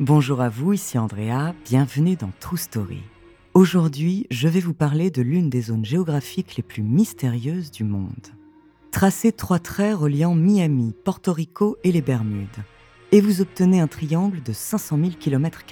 Bonjour à vous, ici Andrea, bienvenue dans True Story. Aujourd'hui, je vais vous parler de l'une des zones géographiques les plus mystérieuses du monde. Tracez trois traits reliant Miami, Porto Rico et les Bermudes, et vous obtenez un triangle de 500 000 km.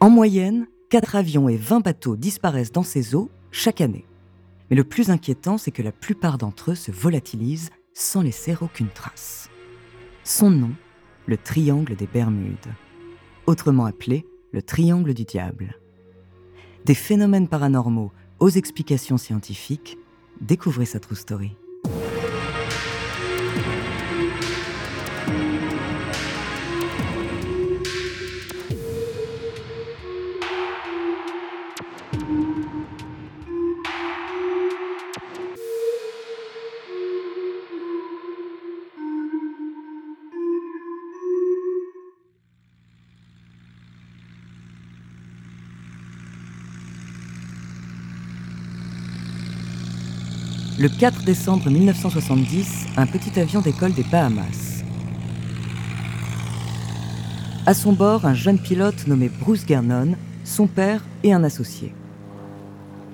En moyenne, 4 avions et 20 bateaux disparaissent dans ces eaux chaque année. Mais le plus inquiétant, c'est que la plupart d'entre eux se volatilisent sans laisser aucune trace. Son nom, le triangle des Bermudes, autrement appelé le triangle du diable. Des phénomènes paranormaux aux explications scientifiques, découvrez sa true story. Le 4 décembre 1970, un petit avion décolle des Bahamas. À son bord, un jeune pilote nommé Bruce Gernon, son père et un associé.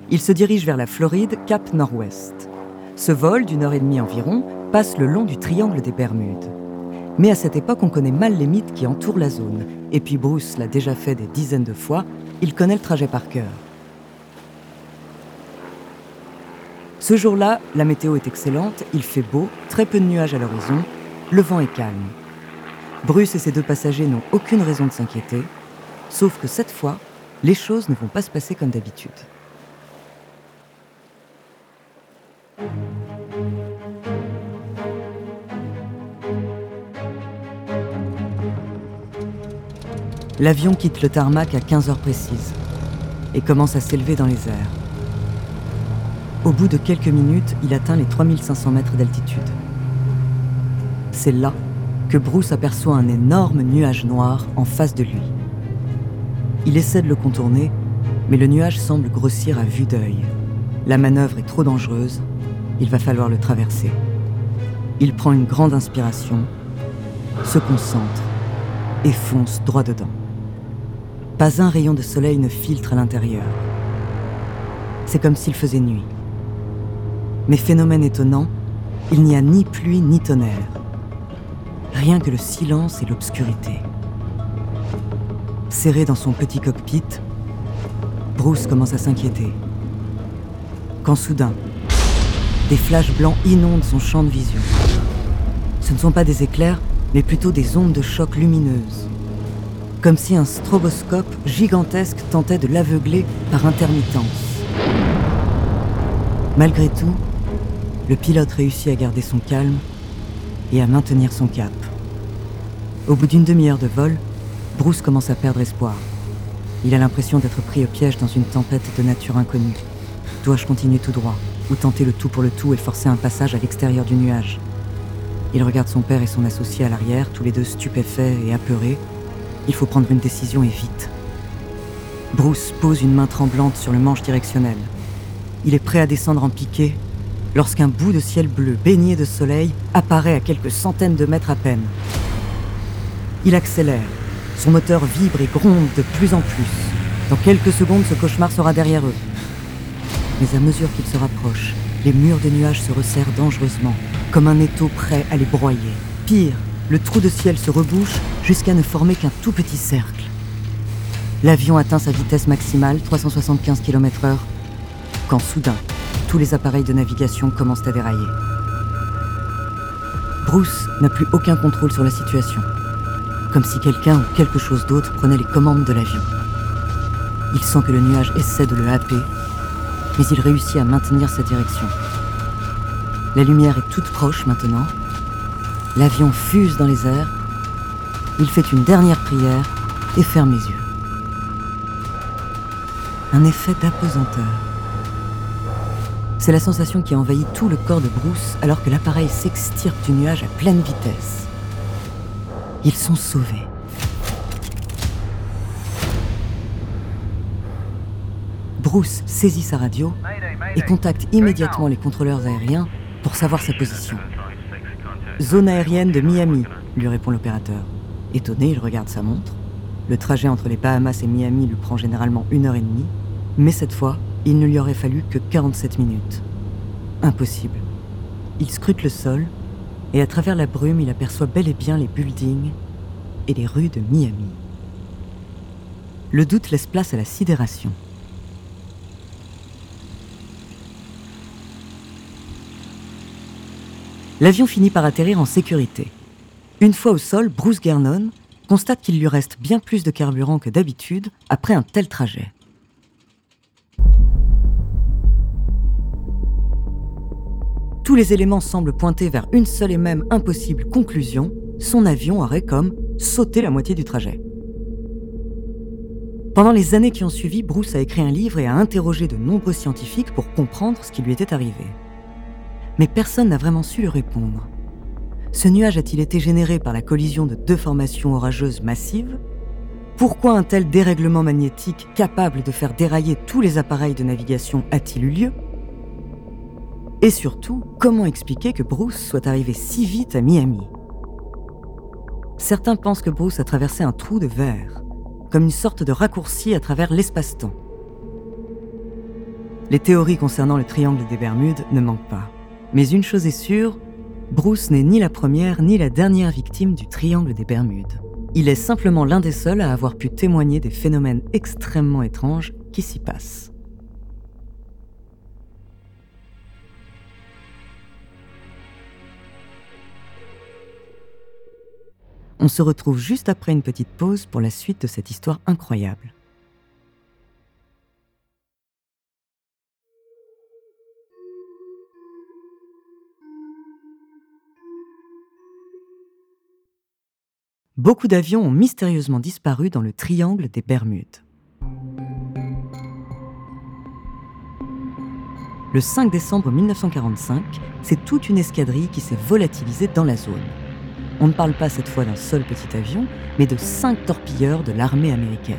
Il se dirige vers la Floride, cap nord-ouest. Ce vol, d'une heure et demie environ, passe le long du triangle des Bermudes. Mais à cette époque, on connaît mal les mythes qui entourent la zone. Et puis Bruce l'a déjà fait des dizaines de fois, il connaît le trajet par cœur. Ce jour-là, la météo est excellente, il fait beau, très peu de nuages à l'horizon, le vent est calme. Bruce et ses deux passagers n'ont aucune raison de s'inquiéter, sauf que cette fois, les choses ne vont pas se passer comme d'habitude. L'avion quitte le tarmac à 15 heures précises et commence à s'élever dans les airs. Au bout de quelques minutes, il atteint les 3500 mètres d'altitude. C'est là que Bruce aperçoit un énorme nuage noir en face de lui. Il essaie de le contourner, mais le nuage semble grossir à vue d'œil. La manœuvre est trop dangereuse, il va falloir le traverser. Il prend une grande inspiration, se concentre et fonce droit dedans. Pas un rayon de soleil ne filtre à l'intérieur. C'est comme s'il faisait nuit. Mais phénomène étonnant, il n'y a ni pluie ni tonnerre. Rien que le silence et l'obscurité. Serré dans son petit cockpit, Bruce commence à s'inquiéter. Quand soudain, des flashs blancs inondent son champ de vision. Ce ne sont pas des éclairs, mais plutôt des ondes de choc lumineuses. Comme si un stroboscope gigantesque tentait de l'aveugler par intermittence. Malgré tout, le pilote réussit à garder son calme et à maintenir son cap. Au bout d'une demi-heure de vol, Bruce commence à perdre espoir. Il a l'impression d'être pris au piège dans une tempête de nature inconnue. Dois-je continuer tout droit ou tenter le tout pour le tout et forcer un passage à l'extérieur du nuage? Il regarde son père et son associé à l'arrière, tous les deux stupéfaits et apeurés. Il faut prendre une décision et vite. Bruce pose une main tremblante sur le manche directionnel. Il est prêt à descendre en piqué lorsqu'un bout de ciel bleu baigné de soleil apparaît à quelques centaines de mètres à peine. Il accélère. Son moteur vibre et gronde de plus en plus. Dans quelques secondes, ce cauchemar sera derrière eux. Mais à mesure qu'il se rapproche, les murs des nuages se resserrent dangereusement, comme un étau prêt à les broyer. Pire, le trou de ciel se rebouche jusqu'à ne former qu'un tout petit cercle. L'avion atteint sa vitesse maximale, 375 km/h, quand soudain, tous les appareils de navigation commencent à dérailler. Bruce n'a plus aucun contrôle sur la situation, comme si quelqu'un ou quelque chose d'autre prenait les commandes de l'avion. Il sent que le nuage essaie de le happer, mais il réussit à maintenir sa direction. La lumière est toute proche maintenant. L'avion fuse dans les airs. Il fait une dernière prière et ferme les yeux. Un effet d'apesanteur. C'est la sensation qui envahit tout le corps de Bruce alors que l'appareil s'extirpe du nuage à pleine vitesse. Ils sont sauvés. Bruce saisit sa radio et contacte immédiatement les contrôleurs aériens pour savoir sa position. Zone aérienne de Miami, lui répond l'opérateur. Étonné, il regarde sa montre. Le trajet entre les Bahamas et Miami lui prend généralement une heure et demie, mais cette fois, il ne lui aurait fallu que 47 minutes. Impossible. Il scrute le sol et à travers la brume, il aperçoit bel et bien les buildings et les rues de Miami. Le doute laisse place à la sidération. L'avion finit par atterrir en sécurité. Une fois au sol, Bruce Gernon constate qu'il lui reste bien plus de carburant que d'habitude après un tel trajet. Tous les éléments semblent pointer vers une seule et même impossible conclusion, son avion aurait comme sauté la moitié du trajet. Pendant les années qui ont suivi, Bruce a écrit un livre et a interrogé de nombreux scientifiques pour comprendre ce qui lui était arrivé. Mais personne n'a vraiment su lui répondre. Ce nuage a-t-il été généré par la collision de deux formations orageuses massives? Pourquoi un tel dérèglement magnétique capable de faire dérailler tous les appareils de navigation a-t-il eu lieu? Et surtout, comment expliquer que Bruce soit arrivé si vite à Miami? Certains pensent que Bruce a traversé un trou de verre, comme une sorte de raccourci à travers l'espace-temps. Les théories concernant le triangle des Bermudes ne manquent pas. Mais une chose est sûre, Bruce n'est ni la première ni la dernière victime du triangle des Bermudes. Il est simplement l'un des seuls à avoir pu témoigner des phénomènes extrêmement étranges qui s'y passent. On se retrouve juste après une petite pause pour la suite de cette histoire incroyable. Beaucoup d'avions ont mystérieusement disparu dans le triangle des Bermudes. Le 5 décembre 1945, c'est toute une escadrille qui s'est volatilisée dans la zone. On ne parle pas cette fois d'un seul petit avion, mais de cinq torpilleurs de l'armée américaine.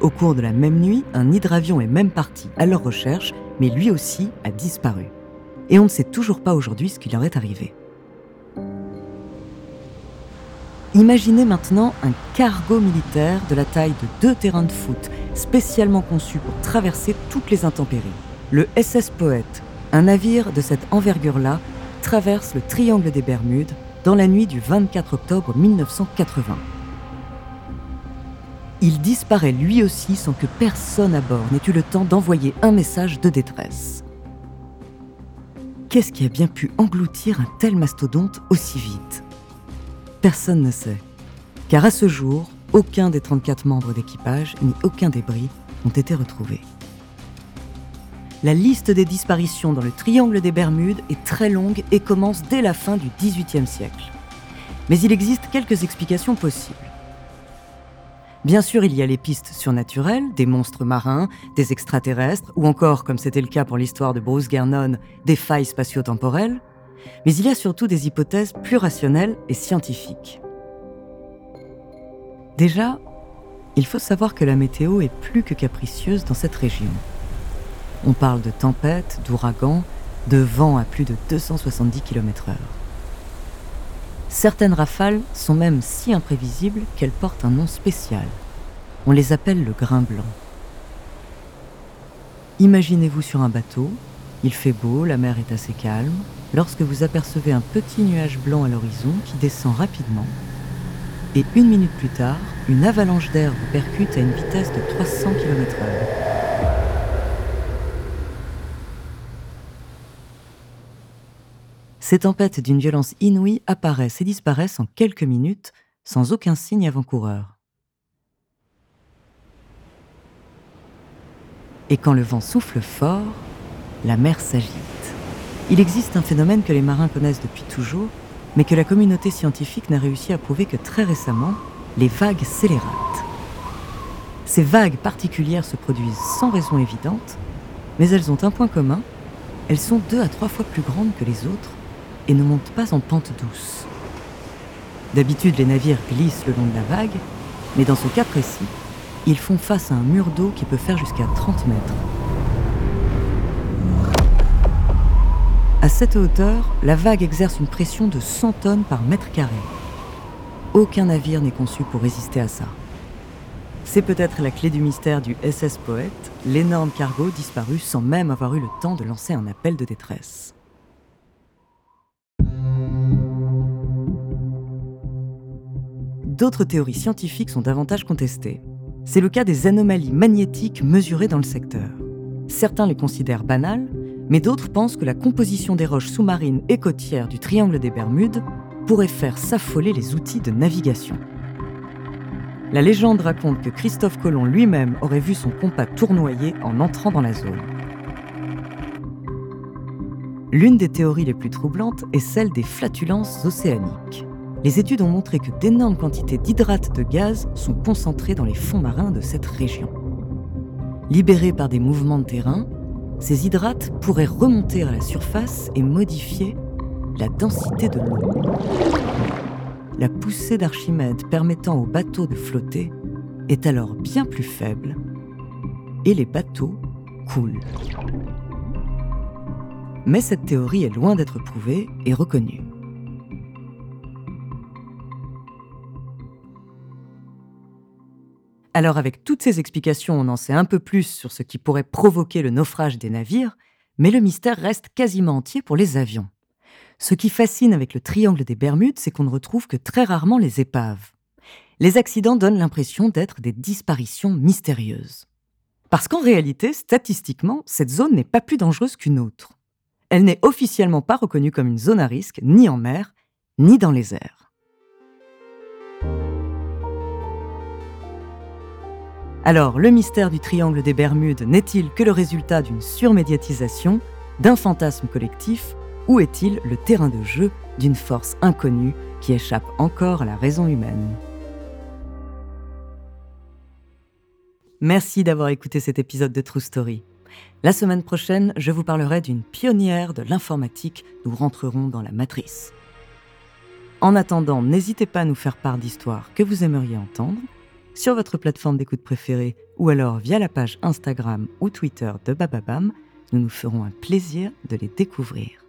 Au cours de la même nuit, un hydravion est même parti à leur recherche, mais lui aussi a disparu. Et on ne sait toujours pas aujourd'hui ce qui leur est arrivé. Imaginez maintenant un cargo militaire de la taille de deux terrains de foot, spécialement conçu pour traverser toutes les intempéries. Le SS Poète, un navire de cette envergure-là, traverse le triangle des Bermudes dans la nuit du 24 octobre 1980. Il disparaît lui aussi sans que personne à bord n'ait eu le temps d'envoyer un message de détresse. Qu'est-ce qui a bien pu engloutir un tel mastodonte aussi vite? Personne ne sait, car à ce jour, aucun des 34 membres d'équipage ni aucun débris n'ont été retrouvés. La liste des disparitions dans le triangle des Bermudes est très longue et commence dès la fin du XVIIIe siècle. Mais il existe quelques explications possibles. Bien sûr, il y a les pistes surnaturelles, des monstres marins, des extraterrestres, ou encore, comme c'était le cas pour l'histoire de Bruce Gernon, des failles spatio-temporelles. Mais il y a surtout des hypothèses plus rationnelles et scientifiques. Déjà, il faut savoir que la météo est plus que capricieuse dans cette région. On parle de tempêtes, d'ouragans, de vents à plus de 270 km/h. Certaines rafales sont même si imprévisibles qu'elles portent un nom spécial. On les appelle le grain blanc. Imaginez-vous sur un bateau, Il fait beau, la mer est assez calme, lorsque vous apercevez un petit nuage blanc à l'horizon qui descend rapidement. Et une minute plus tard, une avalanche d'air vous percute à une vitesse de 300 km/h. Ces tempêtes d'une violence inouïe apparaissent et disparaissent en quelques minutes, sans aucun signe avant-coureur. Et quand le vent souffle fort, la mer s'agite. Il existe un phénomène que les marins connaissent depuis toujours, mais que la communauté scientifique n'a réussi à prouver que très récemment, les vagues scélérates. Ces vagues particulières se produisent sans raison évidente, mais elles ont un point commun, elles sont deux à trois fois plus grandes que les autres et ne montent pas en pente douce. D'habitude, les navires glissent le long de la vague, mais dans ce cas précis, ils font face à un mur d'eau qui peut faire jusqu'à 30 mètres. À cette hauteur, la vague exerce une pression de 100 tonnes par mètre carré. Aucun navire n'est conçu pour résister à ça. C'est peut-être la clé du mystère du SS Poète, l'énorme cargo disparu sans même avoir eu le temps de lancer un appel de détresse. D'autres théories scientifiques sont davantage contestées. C'est le cas des anomalies magnétiques mesurées dans le secteur. Certains les considèrent banales, mais d'autres pensent que la composition des roches sous-marines et côtières du triangle des Bermudes pourrait faire s'affoler les outils de navigation. La légende raconte que Christophe Colomb lui-même aurait vu son compas tournoyer en entrant dans la zone. L'une des théories les plus troublantes est celle des flatulences océaniques. Les études ont montré que d'énormes quantités d'hydrates de gaz sont concentrées dans les fonds marins de cette région. Libérés par des mouvements de terrain, ces hydrates pourraient remonter à la surface et modifier la densité de l'eau. La poussée d'Archimède permettant aux bateaux de flotter est alors bien plus faible et les bateaux coulent. Mais cette théorie est loin d'être prouvée et reconnue. Alors avec toutes ces explications, on en sait un peu plus sur ce qui pourrait provoquer le naufrage des navires, mais le mystère reste quasiment entier pour les avions. Ce qui fascine avec le triangle des Bermudes, c'est qu'on ne retrouve que très rarement les épaves. Les accidents donnent l'impression d'être des disparitions mystérieuses. Parce qu'en réalité, statistiquement, cette zone n'est pas plus dangereuse qu'une autre. Elle n'est officiellement pas reconnue comme une zone à risque, ni en mer, ni dans les airs. Alors, le mystère du triangle des Bermudes n'est-il que le résultat d'une surmédiatisation, d'un fantasme collectif, ou est-il le terrain de jeu d'une force inconnue qui échappe encore à la raison humaine? Merci d'avoir écouté cet épisode de True Story. La semaine prochaine, je vous parlerai d'une pionnière de l'informatique. Nous rentrerons dans la matrice. En attendant, n'hésitez pas à nous faire part d'histoires que vous aimeriez entendre sur votre plateforme d'écoute préférée ou alors via la page Instagram ou Twitter de Bababam. Nous nous ferons un plaisir de les découvrir.